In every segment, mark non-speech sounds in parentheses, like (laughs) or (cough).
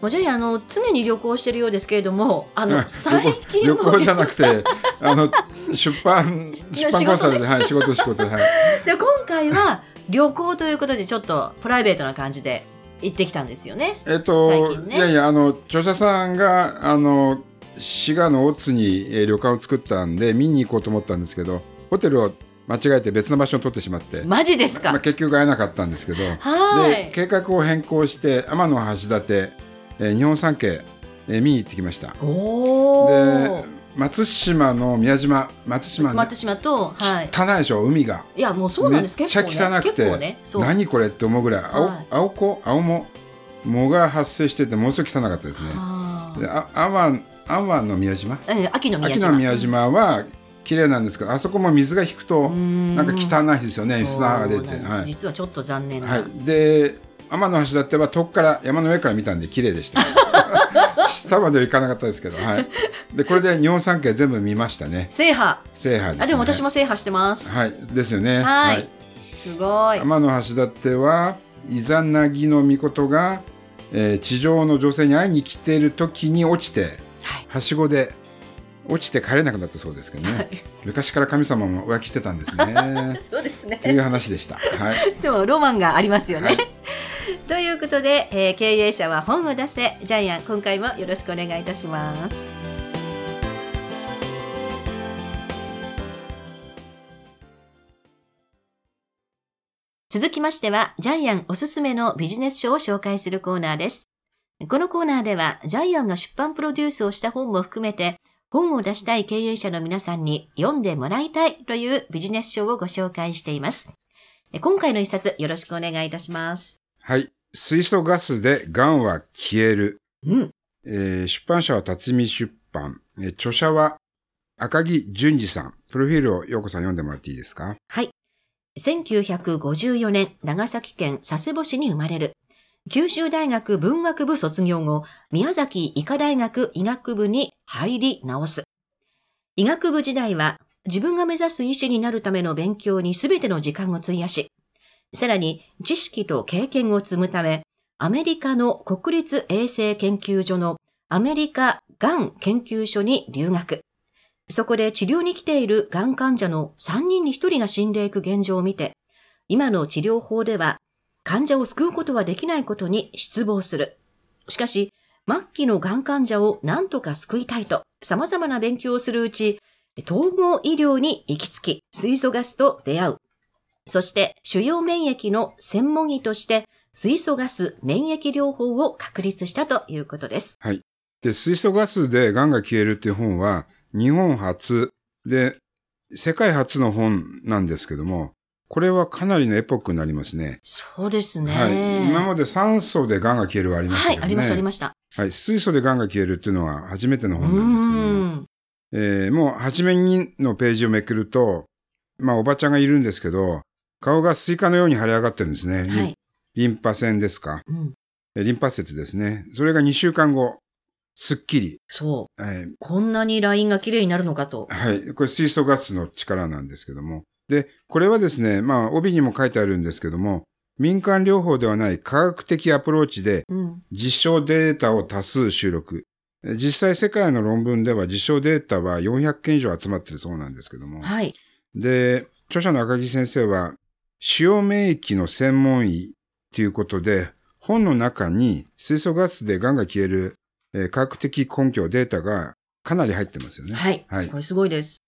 もうジャイアンあの常に旅行してるようですけれどもあの最近旅行じゃなくて (laughs) あの出版出版コンサルで、はい、仕事仕事はい。(laughs) で今回は旅行ということでちょっとプライベートな感じで行ってきたんですよね。えっと、ね、いやいやあの著者さんがあの滋賀の大津に、えー、旅館を作ったんで見に行こうと思ったんですけどでを間違えて別の場所を取ってしまって。マジですか、まあ、結局会えなかったんですけど。で計画を変更して天橋立、えー、日本三景、えー、見に行ってきました。で松島の宮島松島、ね、松島と、はい、汚いでしょ海が。いやもうそうなんです。めっちゃ汚くて、ね、何これって思うぐらい青,、はい、青子青も藻が発生しててものすごく汚かったですね。であ阿波阿波の宮島、えー、秋の宮島。秋の宮島は綺麗なんですけどあそこも水が引くとなんか汚いですよね砂が出て、はい、実はちょっと残念な、はい、で天橋立は遠くから山の上から見たんで綺麗でした。(laughs) 下までは行かなかったですけど、はい、でこれで日本三景全部見ましたね。制覇。制覇です、ね、あでも私も制覇してます。はい。ですよね。はい、すごい。天橋立はイザナギの御事が、えー、地上の女性に会いに来ている時に落ちて、はい、はしごで落ちて帰れなくなったそうですけどね、はい、昔から神様も浮気してたんですね。(laughs) そうですね。という話でした。はい。でもロマンがありますよね。はい、(laughs) ということで、えー、経営者は本を出せジャイアン今回もよろしくお願いいたします。続きましては、ジャイアンおすすめのビジネス書を紹介するコーナーです。このコーナーでは、ジャイアンが出版プロデュースをした本も含めて、本を出したい経営者の皆さんに読んでもらいたいというビジネス書をご紹介しています。今回の一冊よろしくお願いいたします。はい。水素ガスで癌は消える。うん。えー、出版社は辰巳出版。えー、著者は赤木淳二さん。プロフィールをようこさん読んでもらっていいですか？はい。1954年、長崎県佐世保市に生まれる。九州大学文学部卒業後、宮崎医科大学医学部に入り直す。医学部時代は自分が目指す医師になるための勉強に全ての時間を費やし、さらに知識と経験を積むため、アメリカの国立衛生研究所のアメリカがん研究所に留学。そこで治療に来ているがん患者の3人に1人が死んでいく現状を見て、今の治療法では患者を救うことはできないことに失望する。しかし、末期のがん患者を何とか救いたいと、様々な勉強をするうち、統合医療に行き着き、水素ガスと出会う。そして、主要免疫の専門医として、水素ガス免疫療法を確立したということです。はい。で、水素ガスで癌が消えるっていう本は、日本初で、世界初の本なんですけども、これはかなりのエポックになりますね。そうですね。はい。今まで酸素で癌が消えるはありましたね。はい、ありました、ありました。はい。水素で癌が消えるっていうのは初めての本なんですけども。えー、もう初めにのページをめくると、まあおばちゃんがいるんですけど、顔がスイカのように腫れ上がってるんですね。はい、リンパ腺ですか。うん、リンパ節ですね。それが2週間後、すっきり。そう。はい、こんなにラインが綺麗になるのかと。はい。これ水素ガスの力なんですけども。で、これはですね、まあ、帯にも書いてあるんですけども、民間療法ではない科学的アプローチで、実証データを多数収録。うん、実際世界の論文では実証データは400件以上集まってるそうなんですけども。はい。で、著者の赤木先生は、使用免疫の専門医ということで、本の中に水素ガスで癌が消える、えー、科学的根拠、データがかなり入ってますよね。はい。はい。これすごいです。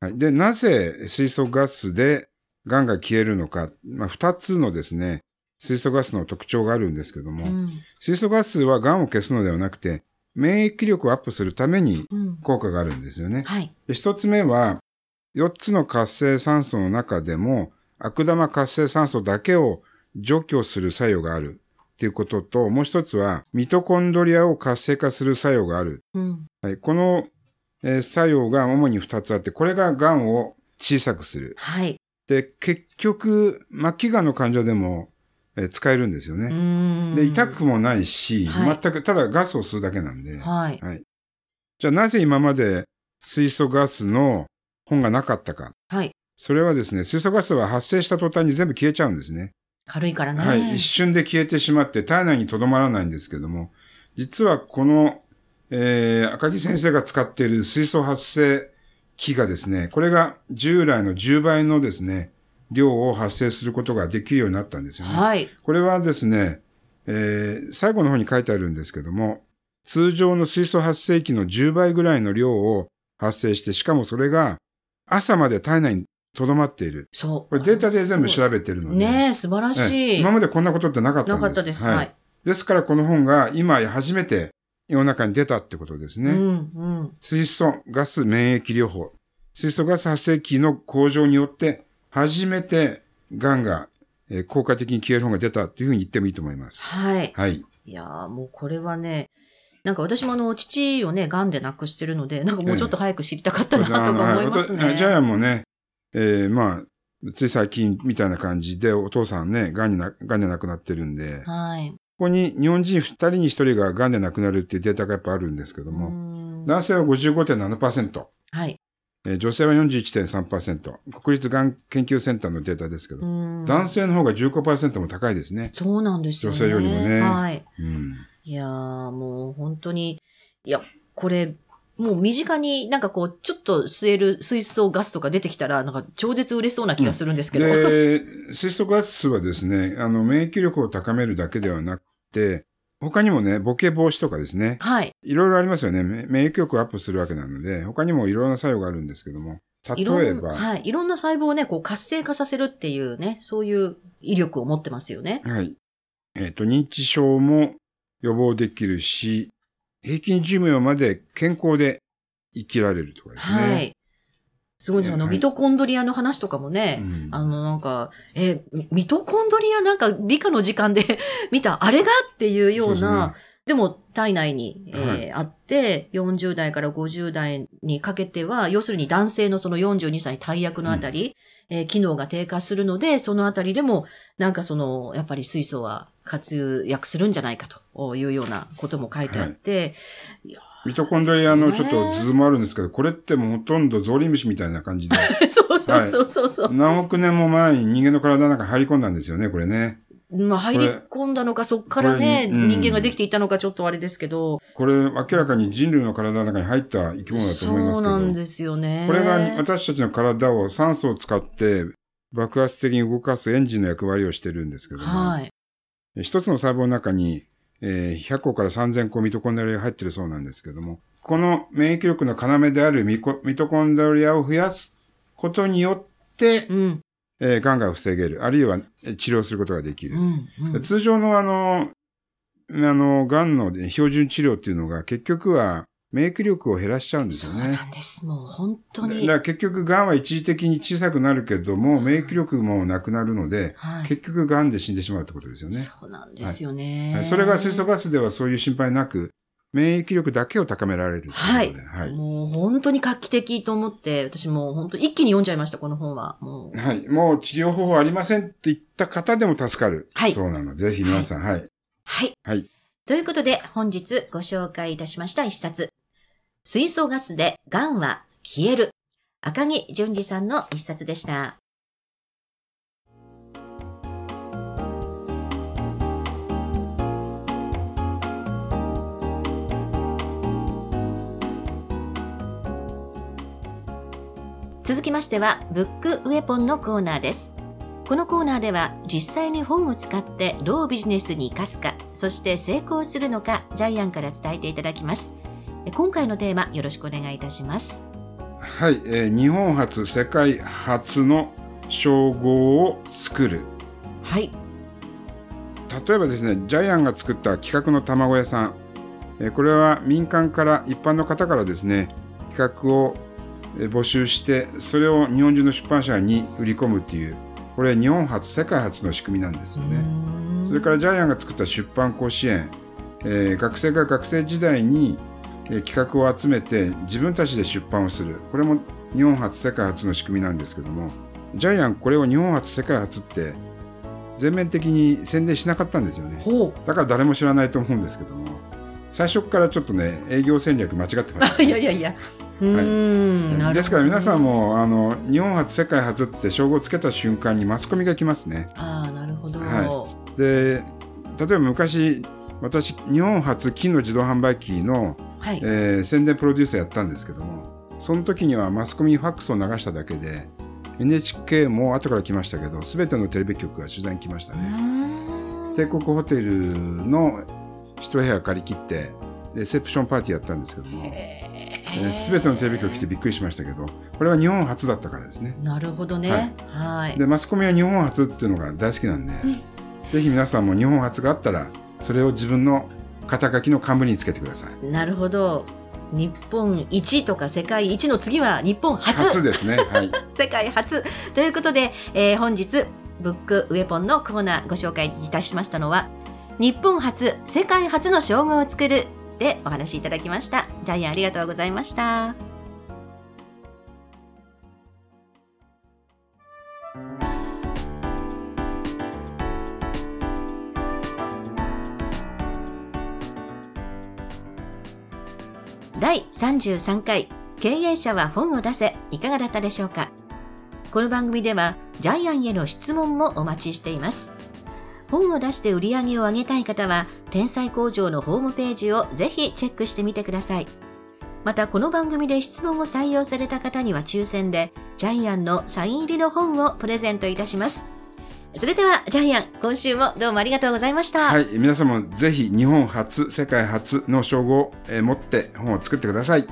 はい。で、なぜ水素ガスで癌が消えるのか、まあ、二つのですね、水素ガスの特徴があるんですけども、うん、水素ガスは癌を消すのではなくて、免疫力をアップするために効果があるんですよね。うん、はい。一つ目は、四つの活性酸素の中でも、悪玉活性酸素だけを除去する作用がある。っていうことと、もう一つは、ミトコンドリアを活性化する作用がある。うん。はい、この、えー作用が主に二つあって、これが癌を小さくする。はい。で、結局、末期癌の患者でも、えー使えるんですようね。ん。で、痛くもないし、はい全く、ただガスを吸うだけなんで。はい。はい。じゃあなぜ今まで水素ガスの本がなかったか。はい。それはですね、水素ガスは発生した途端に全部消えちゃうんですね。軽いからね。はい。一瞬で消えてしまって体内にとどまらないんですけども、実はこの、えー、赤木先生が使っている水素発生器がですね、これが従来の10倍のですね、量を発生することができるようになったんですよね。はい。これはですね、えー最後の方に書いてあるんですけども、通常の水素発生器の10倍ぐらいの量を発生して、しかもそれが朝まで体内に留まっている。そう。これデータで全部調べてるので。ねえ、素晴らしい。ええ今までこんなことってなかったんです。なかったです。はい。ですからこの本が今初めて世の中に出たってことですね。うん、うん。水素ガス免疫療法。水素ガス発生器の向上によって初めて癌がえー効果的に消える本が出たというふうに言ってもいいと思います。はい。はい。いやーもうこれはね、なんか私もあの、父をね、癌で亡くしてるので、なんかもうちょっと早く知りたかったなとか思いますね。はいジャイアンもね、えーまあ、つい最近みたいな感じでお父さんね、癌にな、癌で亡くなってるんで、こはい。こに日本人二人に一人が癌で亡くなるっていうデータがやっぱあるんですけどうも、ん男性は55.7%、はい。えー女性は41.3%、国立がん研究センターのデータですけど、うん男性の方が15%も高いですね。そうなんですよね。女性よりもねはい。うん。いやーもう本当に、いや、これ、もう身近になんかこう、ちょっと吸える水素ガスとか出てきたら、なんか超絶売れそうな気がするんですけど。で、水素ガスはですね、あの、免疫力を高めるだけではなくて、他にもね、ボケ防止とかですね、はい。いろいろありますよね。め免疫力をアップするわけなので、他にもいろんな作用があるんですけども、例えば、はい。いろんな細胞をね、こう活性化させるっていうね、そういう威力を持ってますよね。はい。えっ、と、認知症も予防できるし、平均寿命まで健康で生きられるとかですね。はい。すごいですあの、はいミトコンドリアの話とかもね、うんあの、なんか、え、ミミトコンドリアなんか理科の時間で (laughs) 見た、あれがっていうような、そうでも体内に、えーはい。あって、40代から50代にかけては、要するに男性のその42歳大役のあたり、えー機能が低下するので、そのあたりでも、なんかその、やっぱり水素は活躍するんじゃないかというようなことも書いてあって、ミトコンドリアのちょっと図もあるんですけど、これってもうほとんどゾウリムシみたいな感じで、(laughs) そうそうそうそう。そう。何億年も前に人間の体の中に入り込んだんですよね、これね。まあ、入り込んだのか、そっからね、うん人間ができていたのか、ちょっとあれですけど。これ明らかに人類の体の中に入った生き物だと思いますけど。そうなんですよね。これが私たちの体を酸素を使って爆発的に動かすエンジンの役割をしてるんですけども、はい。一つの細胞の中に、えー100個から3000個ミトコンドリアが入ってるそうなんですけども、この免疫力の要であるミコミトコンドリアを増やすことによってう、ん。えー、癌が防げる、あるいはえー治療することができる。うん。うん通常のあの、あの、癌のね標準治療っていうのが結局は免疫力を減らしちゃうんですよねそうな。んです。もう本当だに。から結局、癌は一時的に小さくなるけども、免疫力もなくなるので、はい。結局、癌で死んでしまうってことですよね。そうなんですよね。はいそれが水素ガスではそういう心配なく、免疫力だけを高められるはいで。はい。もう本当に画期的と思って、私もう本当一気に読んじゃいました、この本は。もう。はい。もう治療方法ありませんって言った方でも助かる。はいそうなので、ぜひ皆さん、はい。はい。はい。ということで、本日ご紹介いたしました一冊。水素ガスで癌は消える。赤木淳二さんの一冊でした。続きましては、ブックウェポンのコーナーです。このコーナーでは実際に本を使ってどうビジネスに生かすか、そして成功するのか、ジャイアンから伝えていただきます。え今回のテーマ、よろしくお願いいたします。はい。えー日本初、世界初の称号を作る。はい。例えばですね、ジャイアンが作った企画の卵屋さん。えーこれは民間から、一般の方からですね、企画をえー募集して、それを日本中の出版社に売り込むっていう、これ日本初、世界初の仕組みなんですよね。それからジャイアンが作った出版甲子園、えー学生が学生時代に、えー企画を集めて自分たちで出版をする。これも日本初世界初の仕組みなんですけども。ジャイアンこれを日本初世界初って全面的に宣伝しなかったんですよね。ほだから誰も知らないと思うんですけども。最初からちょっとね営業戦略間違ってましう。(laughs) いやいやいや。うーん、なるほどたですから皆さん。もあの日本初世界初って称号をつけた瞬間にマスコミが来ますねああ、なるほど。はで例えば昔私日本初金の自動販売機の、はい。えー宣伝プロデューサーやったんですけどもその時にはマスコミにファックスを流しただけで NHK も後から来ましたけど全てのテレビ局が取材に来ましたうね帝国ホテルの一部屋借り切ってレセプションパーティーやったんですけども、へえー全てのテレビ局来てびっくりしましたけどこれは日本初だったからですねなるほどね。はい。でマスコミは日本初っていうのが大好きなんで、ぜひ皆さんも日本初があったらそれを自分の肩書きの幹部につけてくださいなるほど。日本一とか世界一の次は日本初。初ですねはい (laughs) 世界初。ということで、えー本日、ブックウェポンのコーナーご紹介いたしましたのは、日本初、世界初の称号を作るでお話しいただきました。ジャイアンありがとうございました。第33回経営者は本を出せいかがだったでしょうか？この番組ではジャイアンへの質問もお待ちしています本を出して売り上げを上げたい方は天才工場のホームページをぜひチェックしてみてください。またこの番組で質問を採用された方には抽選でジャイアンのサイン入りの本をプレゼントいたします。それではジャイアン今週もどうもありがとうございました、はい皆様ぜひ日本初世界初の称号を、えー持って本を作ってください。